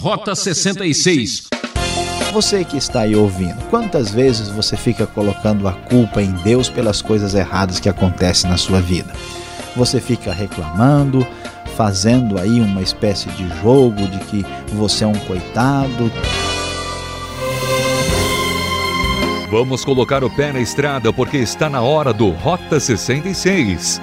Rota 66. Você que está aí ouvindo, quantas vezes você fica colocando a culpa em Deus pelas coisas erradas que acontecem na sua vida? Você fica reclamando, fazendo aí uma espécie de jogo de que você é um coitado. Vamos colocar o pé na estrada porque está na hora do Rota 66.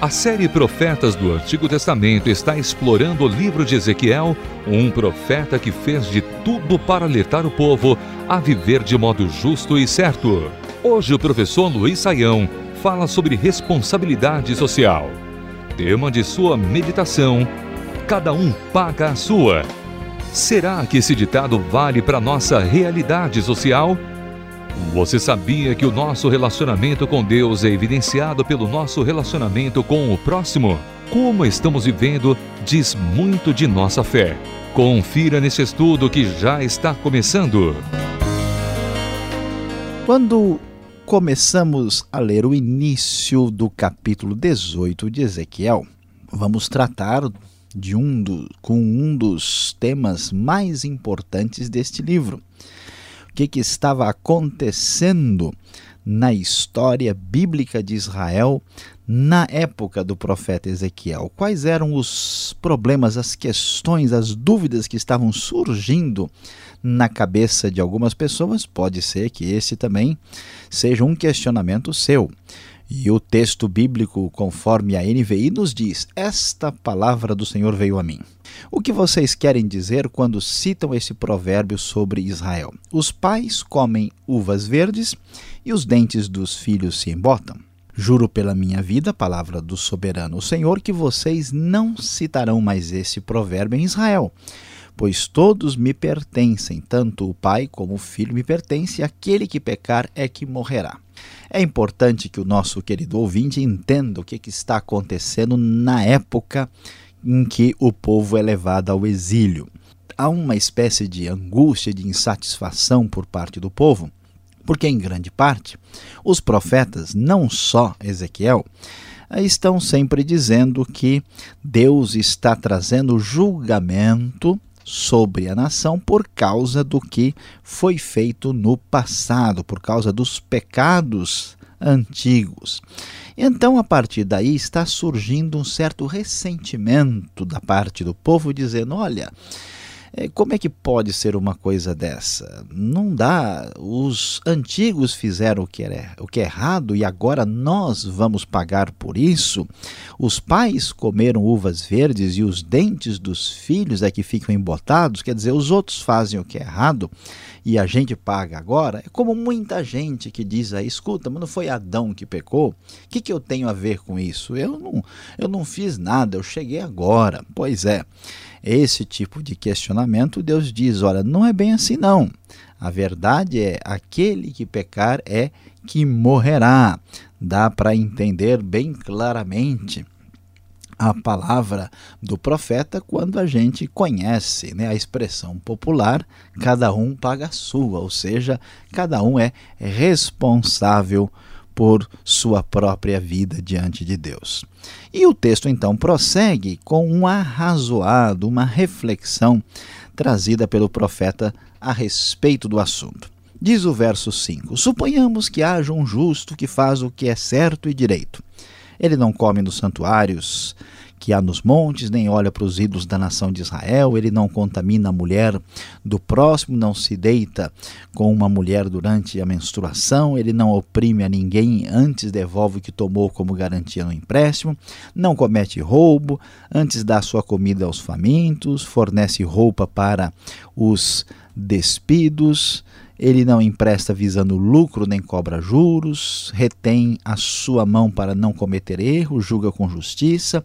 A série Profetas do Antigo Testamento está explorando o livro de Ezequiel, um profeta que fez de tudo para alertar o povo a viver de modo justo e certo. Hoje o professor Luiz Saião fala sobre responsabilidade social. Tema de sua meditação: Cada um paga a sua. Será que esse ditado vale para nossa realidade social? Você sabia que o nosso relacionamento com Deus é evidenciado pelo nosso relacionamento com o próximo? Como estamos vivendo diz muito de nossa fé. Confira nesse estudo que já está começando. Quando começamos a ler o início do capítulo 18 de Ezequiel, vamos tratar de um do, com um dos temas mais importantes deste livro o que, que estava acontecendo na história bíblica de Israel na época do profeta Ezequiel. Quais eram os problemas, as questões, as dúvidas que estavam surgindo na cabeça de algumas pessoas? Pode ser que esse também seja um questionamento seu. E o texto bíblico, conforme a NVI, nos diz: Esta palavra do Senhor veio a mim. O que vocês querem dizer quando citam esse provérbio sobre Israel? Os pais comem uvas verdes e os dentes dos filhos se embotam. Juro pela minha vida, palavra do soberano Senhor, que vocês não citarão mais esse provérbio em Israel, pois todos me pertencem, tanto o pai como o filho me pertence, e aquele que pecar é que morrerá. É importante que o nosso querido ouvinte entenda o que, que está acontecendo na época em que o povo é levado ao exílio. Há uma espécie de angústia, de insatisfação por parte do povo, porque, em grande parte, os profetas, não só Ezequiel, estão sempre dizendo que Deus está trazendo julgamento sobre a nação por causa do que foi feito no passado, por causa dos pecados antigos. Então, a partir daí, está surgindo um certo ressentimento da parte do povo, dizendo: olha. É, como é que pode ser uma coisa dessa? Não dá. Os antigos fizeram o que, era, o que é errado e agora nós vamos pagar por isso. Os pais comeram uvas verdes e os dentes dos filhos é que ficam embotados. Quer dizer, os outros fazem o que é errado e a gente paga agora. É como muita gente que diz aí: escuta, mas não foi Adão que pecou? O que, que eu tenho a ver com isso? Eu não, eu não fiz nada, eu cheguei agora. Pois é esse tipo de questionamento, Deus diz: olha, não é bem assim não. A verdade é: aquele que pecar é que morrerá. Dá para entender bem claramente a palavra do profeta quando a gente conhece né, a expressão popular cada um paga a sua, ou seja, cada um é responsável por sua própria vida diante de Deus. E o texto então prossegue com um arrazoado, uma reflexão trazida pelo profeta a respeito do assunto. Diz o verso 5: Suponhamos que haja um justo que faz o que é certo e direito. Ele não come nos santuários que há nos montes, nem olha para os ídolos da nação de Israel, ele não contamina a mulher do próximo, não se deita com uma mulher durante a menstruação, ele não oprime a ninguém, antes devolve o que tomou como garantia no empréstimo, não comete roubo, antes dá sua comida aos famintos, fornece roupa para os despidos, ele não empresta visando lucro nem cobra juros, retém a sua mão para não cometer erro, julga com justiça,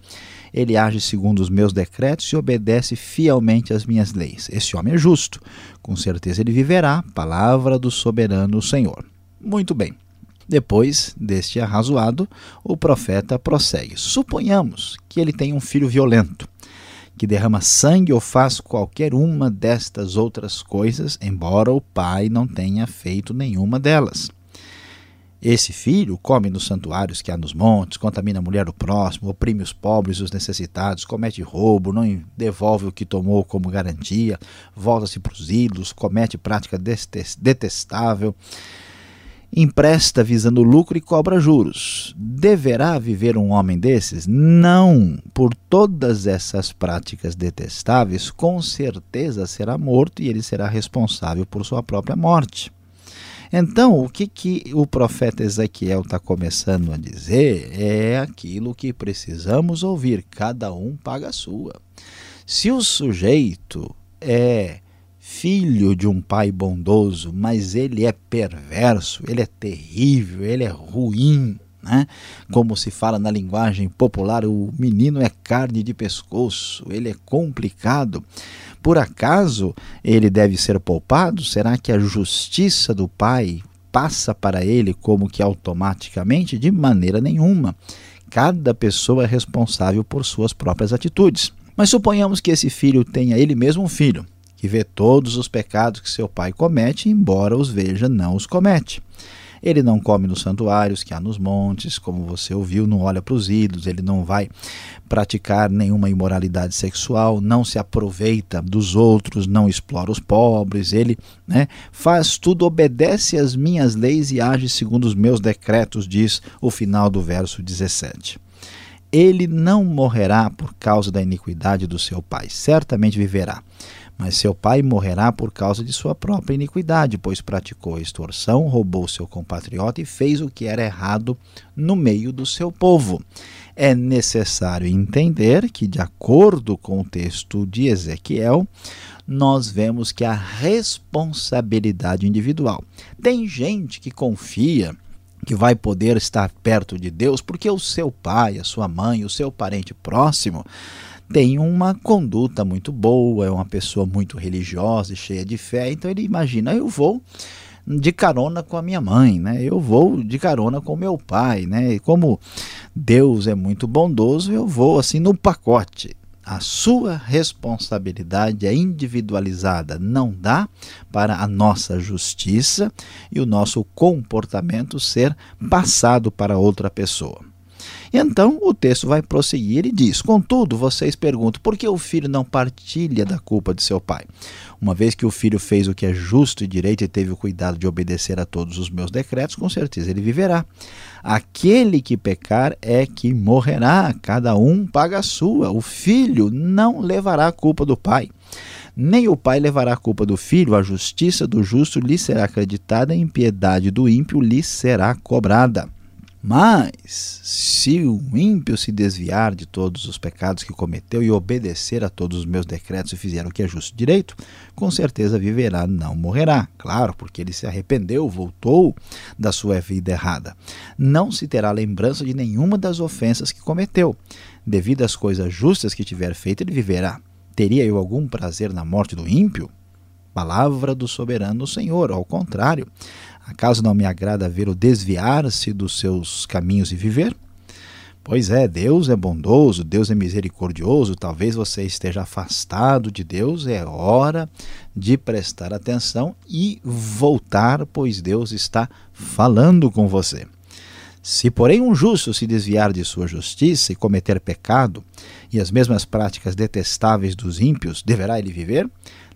ele age segundo os meus decretos e obedece fielmente às minhas leis. Esse homem é justo, com certeza ele viverá, palavra do soberano Senhor. Muito bem. Depois deste arrazoado, o profeta prossegue. Suponhamos que ele tem um filho violento que derrama sangue ou faz qualquer uma destas outras coisas, embora o pai não tenha feito nenhuma delas. Esse filho come nos santuários que há nos montes, contamina a mulher do próximo, oprime os pobres e os necessitados, comete roubo, não devolve o que tomou como garantia, volta-se para os ídolos, comete prática detestável empresta visando lucro e cobra juros. Deverá viver um homem desses? Não. Por todas essas práticas detestáveis, com certeza será morto e ele será responsável por sua própria morte. Então, o que, que o profeta Ezequiel está começando a dizer é aquilo que precisamos ouvir: cada um paga a sua. Se o sujeito é filho de um pai bondoso, mas ele é perverso, ele é terrível, ele é ruim. Né? Como se fala na linguagem popular, o menino é carne de pescoço, ele é complicado. Por acaso ele deve ser poupado? Será que a justiça do pai passa para ele como que automaticamente? De maneira nenhuma. Cada pessoa é responsável por suas próprias atitudes. Mas suponhamos que esse filho tenha ele mesmo um filho que vê todos os pecados que seu pai comete, embora os veja, não os comete. Ele não come nos santuários que há nos montes, como você ouviu, não olha para os ídolos, ele não vai praticar nenhuma imoralidade sexual, não se aproveita dos outros, não explora os pobres, ele né, faz tudo, obedece às minhas leis e age segundo os meus decretos, diz o final do verso 17 ele não morrerá por causa da iniquidade do seu pai, certamente viverá mas seu pai morrerá por causa de sua própria iniquidade, pois praticou extorsão, roubou seu compatriota e fez o que era errado no meio do seu povo. É necessário entender que, de acordo com o texto de Ezequiel, nós vemos que a responsabilidade individual. Tem gente que confia que vai poder estar perto de Deus porque o seu pai, a sua mãe, o seu parente próximo tem uma conduta muito boa, é uma pessoa muito religiosa e cheia de fé, então ele imagina, eu vou de carona com a minha mãe, né? Eu vou de carona com meu pai, né? E como Deus é muito bondoso, eu vou assim no pacote. A sua responsabilidade é individualizada, não dá para a nossa justiça e o nosso comportamento ser passado para outra pessoa. Então o texto vai prosseguir e diz: Contudo, vocês perguntam por que o filho não partilha da culpa de seu pai? Uma vez que o filho fez o que é justo e direito e teve o cuidado de obedecer a todos os meus decretos, com certeza ele viverá. Aquele que pecar é que morrerá, cada um paga a sua. O filho não levará a culpa do pai. Nem o pai levará a culpa do filho, a justiça do justo lhe será acreditada, a impiedade do ímpio lhe será cobrada. Mas, se o ímpio se desviar de todos os pecados que cometeu e obedecer a todos os meus decretos e fizer o que é justo e direito, com certeza viverá, não morrerá. Claro, porque ele se arrependeu, voltou da sua vida errada. Não se terá lembrança de nenhuma das ofensas que cometeu. Devido às coisas justas que tiver feito, ele viverá. Teria eu algum prazer na morte do ímpio? Palavra do soberano Senhor, ao contrário Acaso não me agrada ver o desviar-se dos seus caminhos e viver? Pois é, Deus é bondoso, Deus é misericordioso. Talvez você esteja afastado de Deus, é hora de prestar atenção e voltar, pois Deus está falando com você. Se, porém, um justo se desviar de sua justiça e cometer pecado, e as mesmas práticas detestáveis dos ímpios, deverá ele viver?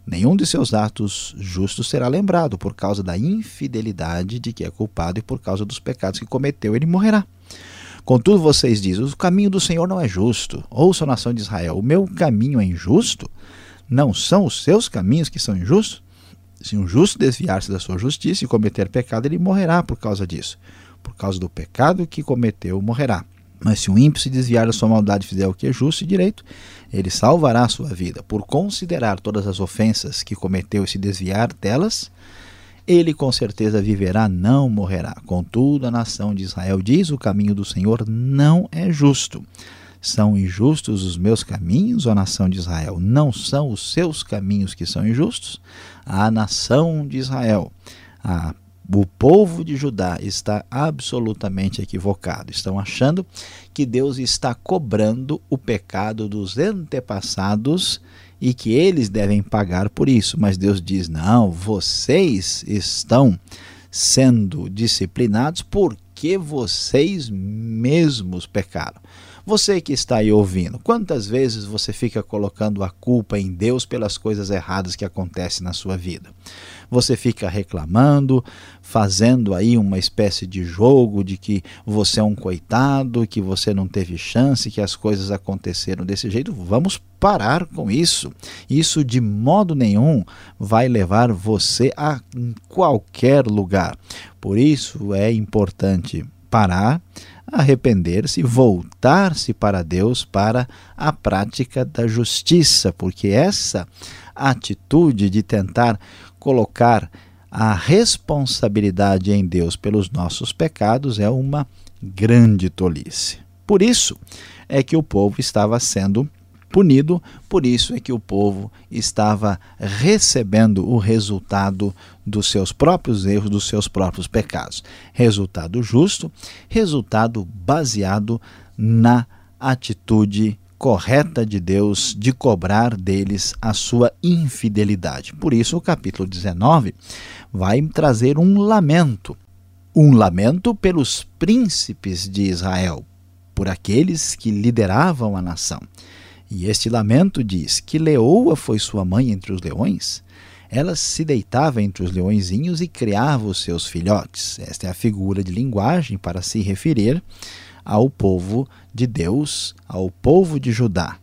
Nenhum de seus atos justos será lembrado por causa da infidelidade de que é culpado e por causa dos pecados que cometeu, ele morrerá. Contudo, vocês dizem: o caminho do Senhor não é justo. Ouça, nação de Israel: o meu caminho é injusto? Não são os seus caminhos que são injustos? Se um justo desviar-se da sua justiça e cometer pecado, ele morrerá por causa disso. Por causa do pecado que cometeu, morrerá. Mas se o ímpio se desviar da sua maldade e fizer o que é justo e direito, ele salvará a sua vida. Por considerar todas as ofensas que cometeu e se desviar delas, ele com certeza viverá, não morrerá. Contudo, a nação de Israel diz: o caminho do Senhor não é justo. São injustos os meus caminhos, ó nação de Israel? Não são os seus caminhos que são injustos? A nação de Israel, a o povo de Judá está absolutamente equivocado. Estão achando que Deus está cobrando o pecado dos antepassados e que eles devem pagar por isso. Mas Deus diz: não, vocês estão sendo disciplinados porque vocês mesmos pecaram. Você que está aí ouvindo, quantas vezes você fica colocando a culpa em Deus pelas coisas erradas que acontecem na sua vida? Você fica reclamando, fazendo aí uma espécie de jogo de que você é um coitado, que você não teve chance, que as coisas aconteceram desse jeito. Vamos parar com isso. Isso de modo nenhum vai levar você a qualquer lugar. Por isso é importante parar, arrepender-se, voltar-se para Deus para a prática da justiça, porque essa atitude de tentar colocar a responsabilidade em Deus pelos nossos pecados é uma grande tolice. Por isso é que o povo estava sendo punido, por isso é que o povo estava recebendo o resultado dos seus próprios erros, dos seus próprios pecados. Resultado justo, resultado baseado na atitude correta de Deus de cobrar deles a sua infidelidade. Por isso, o capítulo 19 vai trazer um lamento. Um lamento pelos príncipes de Israel, por aqueles que lideravam a nação. E este lamento diz que Leoa foi sua mãe entre os leões. Ela se deitava entre os leõezinhos e criava os seus filhotes. Esta é a figura de linguagem para se referir ao povo de Deus, ao povo de Judá.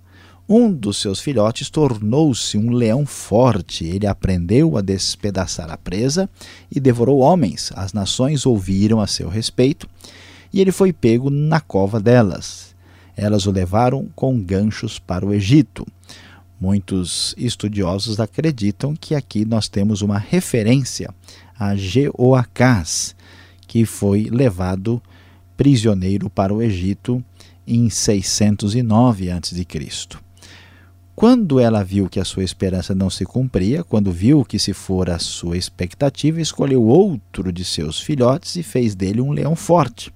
Um dos seus filhotes tornou-se um leão forte. Ele aprendeu a despedaçar a presa e devorou homens. As nações ouviram a seu respeito e ele foi pego na cova delas. Elas o levaram com ganchos para o Egito. Muitos estudiosos acreditam que aqui nós temos uma referência a Jeoacás, que foi levado prisioneiro para o Egito em 609 a.C. Quando ela viu que a sua esperança não se cumpria, quando viu que se fora a sua expectativa, escolheu outro de seus filhotes e fez dele um leão forte.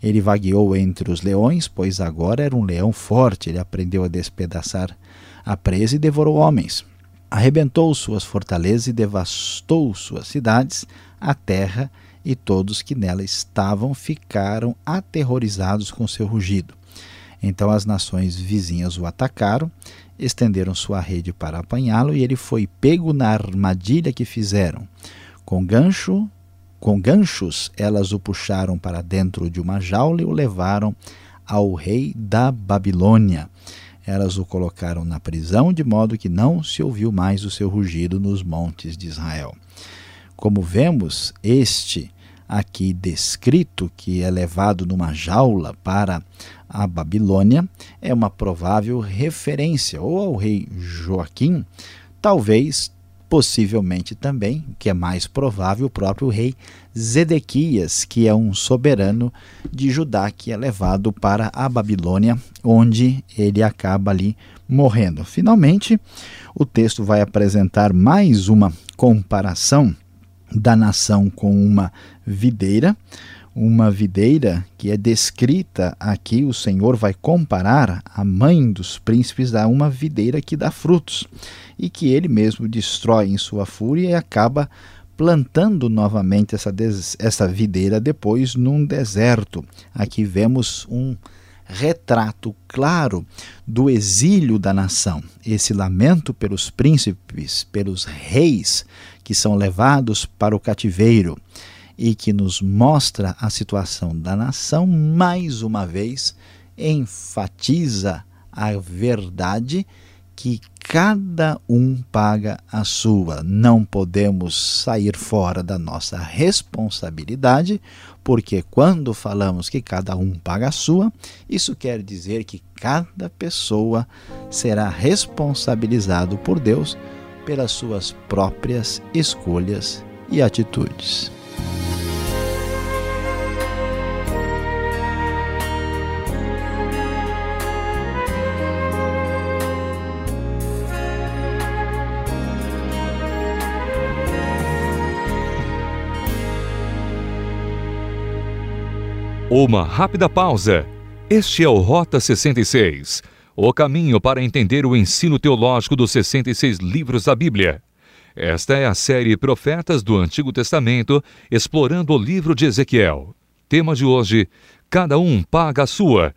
Ele vagueou entre os leões, pois agora era um leão forte. Ele aprendeu a despedaçar a presa e devorou homens. Arrebentou suas fortalezas e devastou suas cidades, a terra e todos que nela estavam ficaram aterrorizados com seu rugido. Então as nações vizinhas o atacaram, estenderam sua rede para apanhá-lo e ele foi pego na armadilha que fizeram. Com gancho com ganchos, elas o puxaram para dentro de uma jaula e o levaram ao rei da Babilônia. Elas o colocaram na prisão, de modo que não se ouviu mais o seu rugido nos montes de Israel. Como vemos, este aqui descrito, que é levado numa jaula para a Babilônia, é uma provável referência ou ao rei Joaquim, talvez possivelmente também, o que é mais provável, o próprio rei Zedequias, que é um soberano de Judá que é levado para a Babilônia, onde ele acaba ali morrendo. Finalmente, o texto vai apresentar mais uma comparação da nação com uma videira, uma videira que é descrita aqui, o Senhor vai comparar a mãe dos príncipes a uma videira que dá frutos e que ele mesmo destrói em sua fúria e acaba plantando novamente essa, essa videira depois num deserto. Aqui vemos um retrato claro do exílio da nação, esse lamento pelos príncipes, pelos reis que são levados para o cativeiro e que nos mostra a situação da nação, mais uma vez enfatiza a verdade que cada um paga a sua. Não podemos sair fora da nossa responsabilidade, porque quando falamos que cada um paga a sua, isso quer dizer que cada pessoa será responsabilizado por Deus pelas suas próprias escolhas e atitudes. Uma rápida pausa. Este é o Rota 66, o caminho para entender o ensino teológico dos 66 livros da Bíblia. Esta é a série Profetas do Antigo Testamento, explorando o livro de Ezequiel. Tema de hoje: Cada um paga a sua.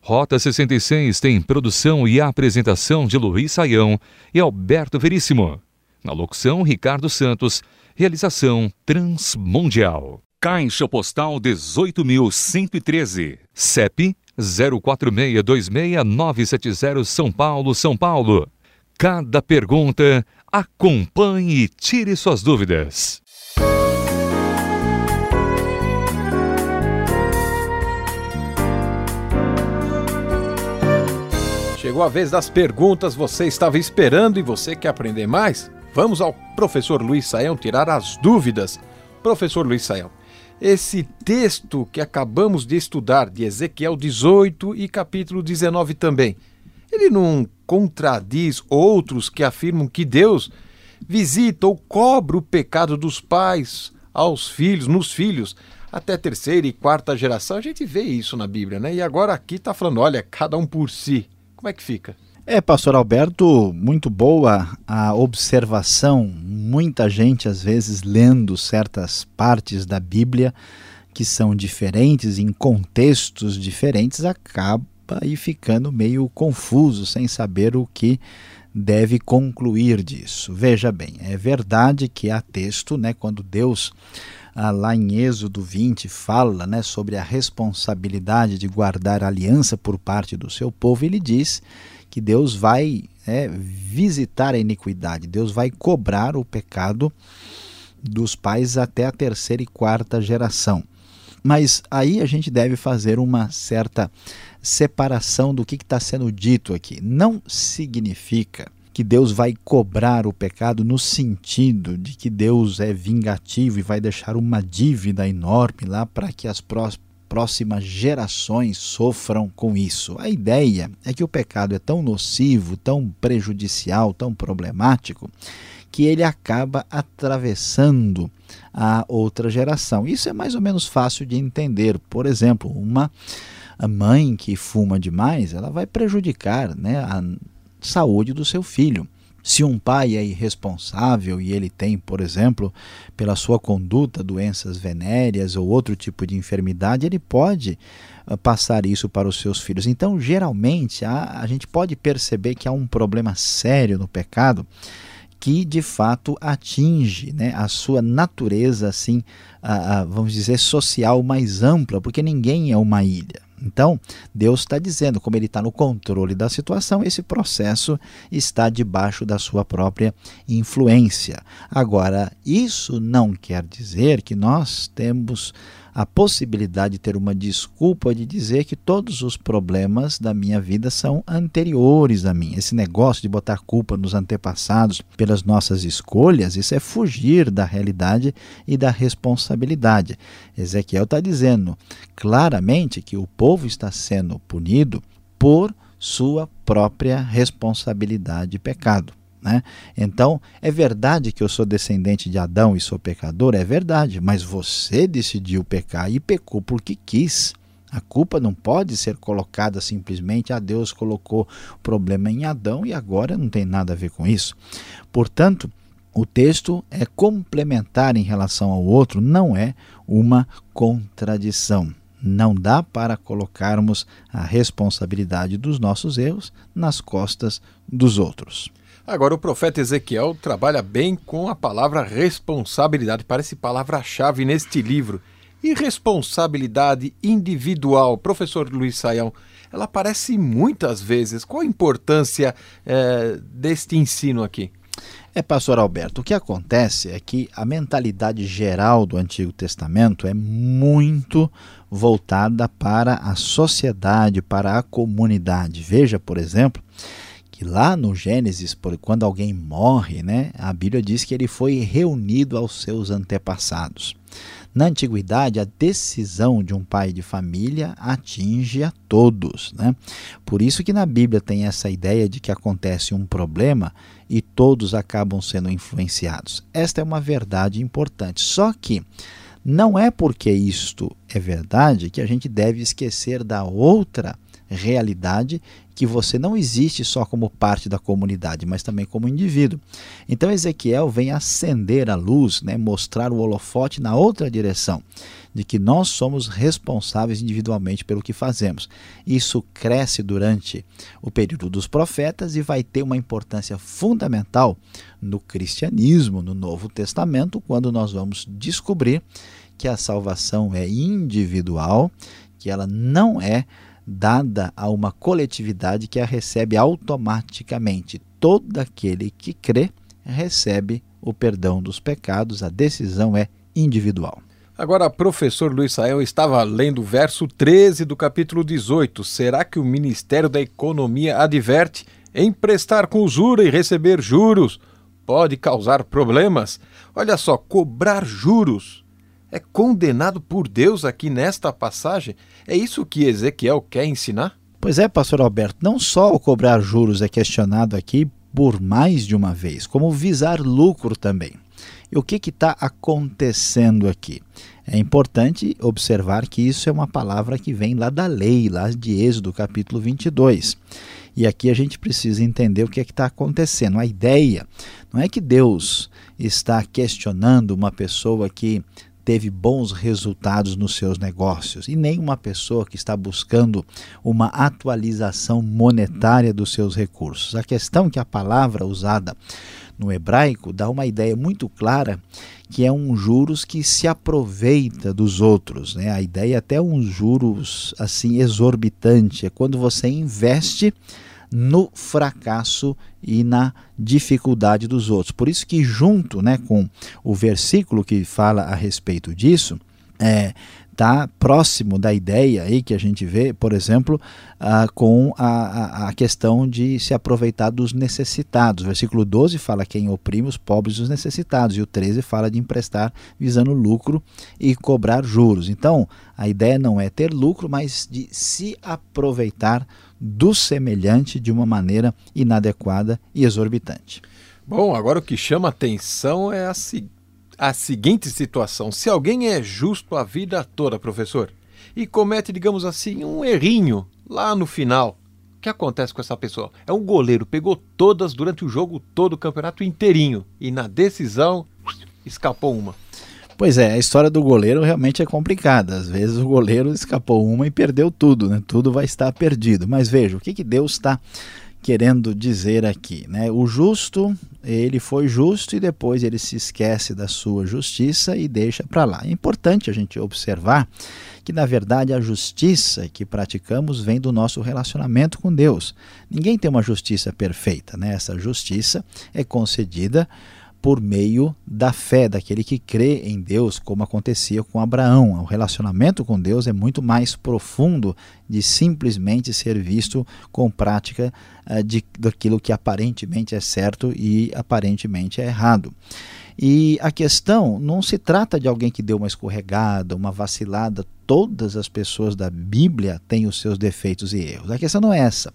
Rota 66 tem produção e apresentação de Luiz Saião e Alberto Veríssimo. Na locução, Ricardo Santos. Realização Transmundial. Caixa Postal 18.113. CEP 04626970 São Paulo, São Paulo. Cada pergunta, acompanhe e tire suas dúvidas. Chegou a vez das perguntas, você estava esperando e você quer aprender mais? Vamos ao professor Luiz Saião tirar as dúvidas. Professor Luiz Saião, esse texto que acabamos de estudar, de Ezequiel 18 e capítulo 19 também, ele não contradiz outros que afirmam que Deus visita ou cobra o pecado dos pais aos filhos, nos filhos, até terceira e quarta geração. A gente vê isso na Bíblia, né? E agora aqui está falando, olha, cada um por si. Como é que fica? É, pastor Alberto, muito boa a observação. Muita gente, às vezes, lendo certas partes da Bíblia que são diferentes, em contextos diferentes, acaba aí ficando meio confuso, sem saber o que deve concluir disso. Veja bem, é verdade que há texto, né, quando Deus ah, lá em Êxodo 20 fala né, sobre a responsabilidade de guardar aliança por parte do seu povo, ele diz que Deus vai é, visitar a iniquidade, Deus vai cobrar o pecado dos pais até a terceira e quarta geração. Mas aí a gente deve fazer uma certa separação do que está sendo dito aqui. Não significa que Deus vai cobrar o pecado no sentido de que Deus é vingativo e vai deixar uma dívida enorme lá para que as próximas gerações sofram com isso. A ideia é que o pecado é tão nocivo, tão prejudicial, tão problemático, que ele acaba atravessando a outra geração. Isso é mais ou menos fácil de entender. Por exemplo, uma mãe que fuma demais, ela vai prejudicar né, a saúde do seu filho. Se um pai é irresponsável e ele tem, por exemplo, pela sua conduta, doenças venéreas ou outro tipo de enfermidade, ele pode uh, passar isso para os seus filhos. Então, geralmente, a, a gente pode perceber que há um problema sério no pecado que de fato atinge né, a sua natureza, assim, a, a, vamos dizer, social mais ampla, porque ninguém é uma ilha. Então, Deus está dizendo, como Ele está no controle da situação, esse processo está debaixo da sua própria influência. Agora, isso não quer dizer que nós temos a possibilidade de ter uma desculpa de dizer que todos os problemas da minha vida são anteriores a mim. Esse negócio de botar culpa nos antepassados pelas nossas escolhas, isso é fugir da realidade e da responsabilidade. Ezequiel está dizendo claramente que o povo está sendo punido por sua própria responsabilidade e pecado. Né? Então, é verdade que eu sou descendente de Adão e sou pecador? É verdade, mas você decidiu pecar e pecou porque quis. A culpa não pode ser colocada simplesmente a ah, Deus colocou o problema em Adão e agora não tem nada a ver com isso. Portanto, o texto é complementar em relação ao outro, não é uma contradição. Não dá para colocarmos a responsabilidade dos nossos erros nas costas dos outros. Agora, o profeta Ezequiel trabalha bem com a palavra responsabilidade, parece palavra-chave neste livro. E responsabilidade individual, professor Luiz Saião, ela aparece muitas vezes. Qual a importância é, deste ensino aqui? É, pastor Alberto, o que acontece é que a mentalidade geral do Antigo Testamento é muito voltada para a sociedade, para a comunidade. Veja, por exemplo, que lá no Gênesis, quando alguém morre, né, a Bíblia diz que ele foi reunido aos seus antepassados. Na antiguidade, a decisão de um pai de família atinge a todos. Né? Por isso que na Bíblia tem essa ideia de que acontece um problema e todos acabam sendo influenciados. Esta é uma verdade importante. Só que não é porque isto é verdade que a gente deve esquecer da outra realidade que você não existe só como parte da comunidade, mas também como indivíduo. Então Ezequiel vem acender a luz, né, mostrar o holofote na outra direção, de que nós somos responsáveis individualmente pelo que fazemos. Isso cresce durante o período dos profetas e vai ter uma importância fundamental no cristianismo, no Novo Testamento, quando nós vamos descobrir que a salvação é individual, que ela não é dada a uma coletividade que a recebe automaticamente. Todo aquele que crê recebe o perdão dos pecados, a decisão é individual. Agora, professor Luiz Sael estava lendo o verso 13 do capítulo 18. Será que o Ministério da Economia adverte emprestar com usura e receber juros pode causar problemas? Olha só, cobrar juros é condenado por Deus aqui nesta passagem? É isso que Ezequiel quer ensinar? Pois é, pastor Alberto, não só o cobrar juros é questionado aqui por mais de uma vez, como visar lucro também. E o que está acontecendo aqui? É importante observar que isso é uma palavra que vem lá da lei, lá de Êxodo capítulo 22. E aqui a gente precisa entender o que é está acontecendo. A ideia não é que Deus está questionando uma pessoa que teve bons resultados nos seus negócios e nem uma pessoa que está buscando uma atualização monetária dos seus recursos. A questão é que a palavra usada no hebraico dá uma ideia muito clara que é um juros que se aproveita dos outros, né? A ideia é até um juros assim exorbitante, é quando você investe no fracasso e na dificuldade dos outros. Por isso que junto, né, com o versículo que fala a respeito disso, é, está próximo da ideia aí que a gente vê, por exemplo, ah, com a, a, questão de se aproveitar dos necessitados. O versículo 12 fala quem oprime os pobres e os necessitados, e o 13 fala de emprestar visando lucro e cobrar juros. Então, a ideia não é ter lucro, mas de se aproveitar do semelhante de uma maneira inadequada e exorbitante. Bom, agora o que chama atenção é a seguinte a seguinte situação: se alguém é justo a vida toda, professor, e comete, digamos assim, um errinho lá no final, o que acontece com essa pessoa? É um goleiro, pegou todas durante o jogo todo, o campeonato inteirinho, e na decisão escapou uma. Pois é, a história do goleiro realmente é complicada. Às vezes o goleiro escapou uma e perdeu tudo, né? Tudo vai estar perdido. Mas veja, o que, que Deus está querendo dizer aqui, né? O justo, ele foi justo e depois ele se esquece da sua justiça e deixa para lá. É importante a gente observar que na verdade a justiça que praticamos vem do nosso relacionamento com Deus. Ninguém tem uma justiça perfeita, né? Essa justiça é concedida por meio da fé, daquele que crê em Deus, como acontecia com Abraão. O relacionamento com Deus é muito mais profundo de simplesmente ser visto com prática uh, de, daquilo que aparentemente é certo e aparentemente é errado. E a questão não se trata de alguém que deu uma escorregada, uma vacilada. Todas as pessoas da Bíblia têm os seus defeitos e erros. A questão não é essa.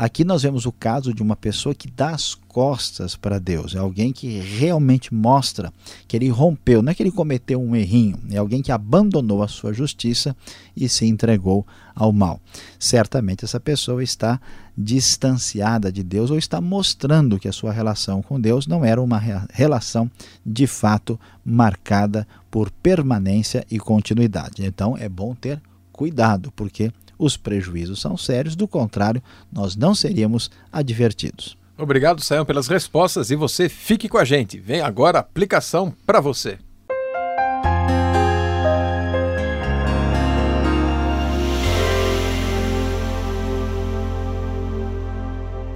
Aqui nós vemos o caso de uma pessoa que dá as costas para Deus, é alguém que realmente mostra que ele rompeu, não é que ele cometeu um errinho, é alguém que abandonou a sua justiça e se entregou ao mal. Certamente essa pessoa está distanciada de Deus ou está mostrando que a sua relação com Deus não era uma relação de fato marcada por permanência e continuidade. Então é bom ter cuidado, porque os prejuízos são sérios, do contrário, nós não seríamos advertidos. Obrigado, Sayão, pelas respostas e você fique com a gente. Vem agora a aplicação para você.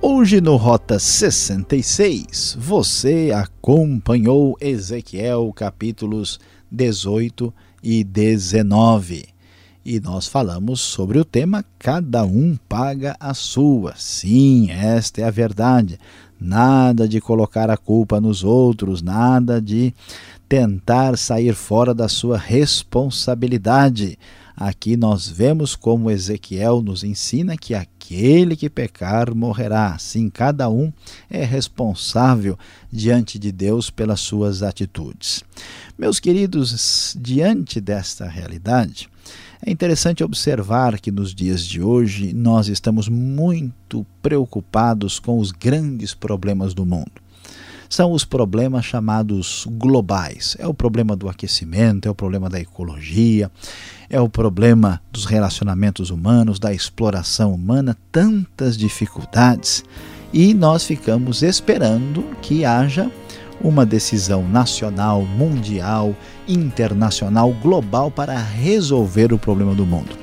Hoje no Rota 66, você acompanhou Ezequiel capítulos 18 e 19 e nós falamos sobre o tema Cada um paga a sua. Sim, esta é a verdade. Nada de colocar a culpa nos outros, nada de tentar sair fora da sua responsabilidade. Aqui nós vemos como Ezequiel nos ensina que aquele que pecar morrerá. Sim, cada um é responsável diante de Deus pelas suas atitudes. Meus queridos, diante desta realidade, É interessante observar que nos dias de hoje nós estamos muito preocupados com os grandes problemas do mundo. São os problemas chamados globais. É o problema do aquecimento, é o problema da ecologia, é o problema dos relacionamentos humanos, da exploração humana, tantas dificuldades. E nós ficamos esperando que haja uma decisão nacional, mundial, internacional, global para resolver o problema do mundo.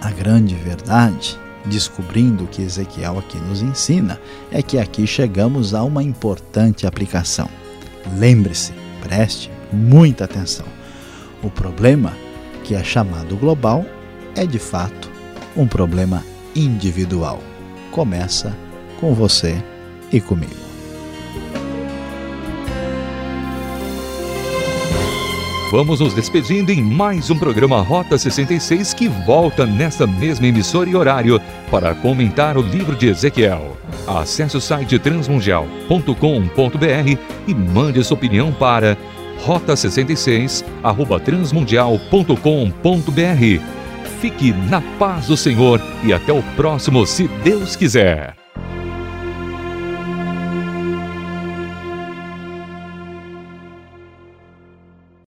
A grande verdade, descobrindo o que Ezequiel aqui nos ensina, é que aqui chegamos a uma importante aplicação. Lembre-se, preste muita atenção. O problema, que é chamado global, é de fato um problema individual. Começa com você e comigo. Vamos nos despedindo em mais um programa Rota 66 que volta nesta mesma emissora e horário para comentar o livro de Ezequiel. Acesse o site transmundial.com.br e mande sua opinião para rota66@transmundial.com.br. Fique na paz do Senhor e até o próximo, se Deus quiser.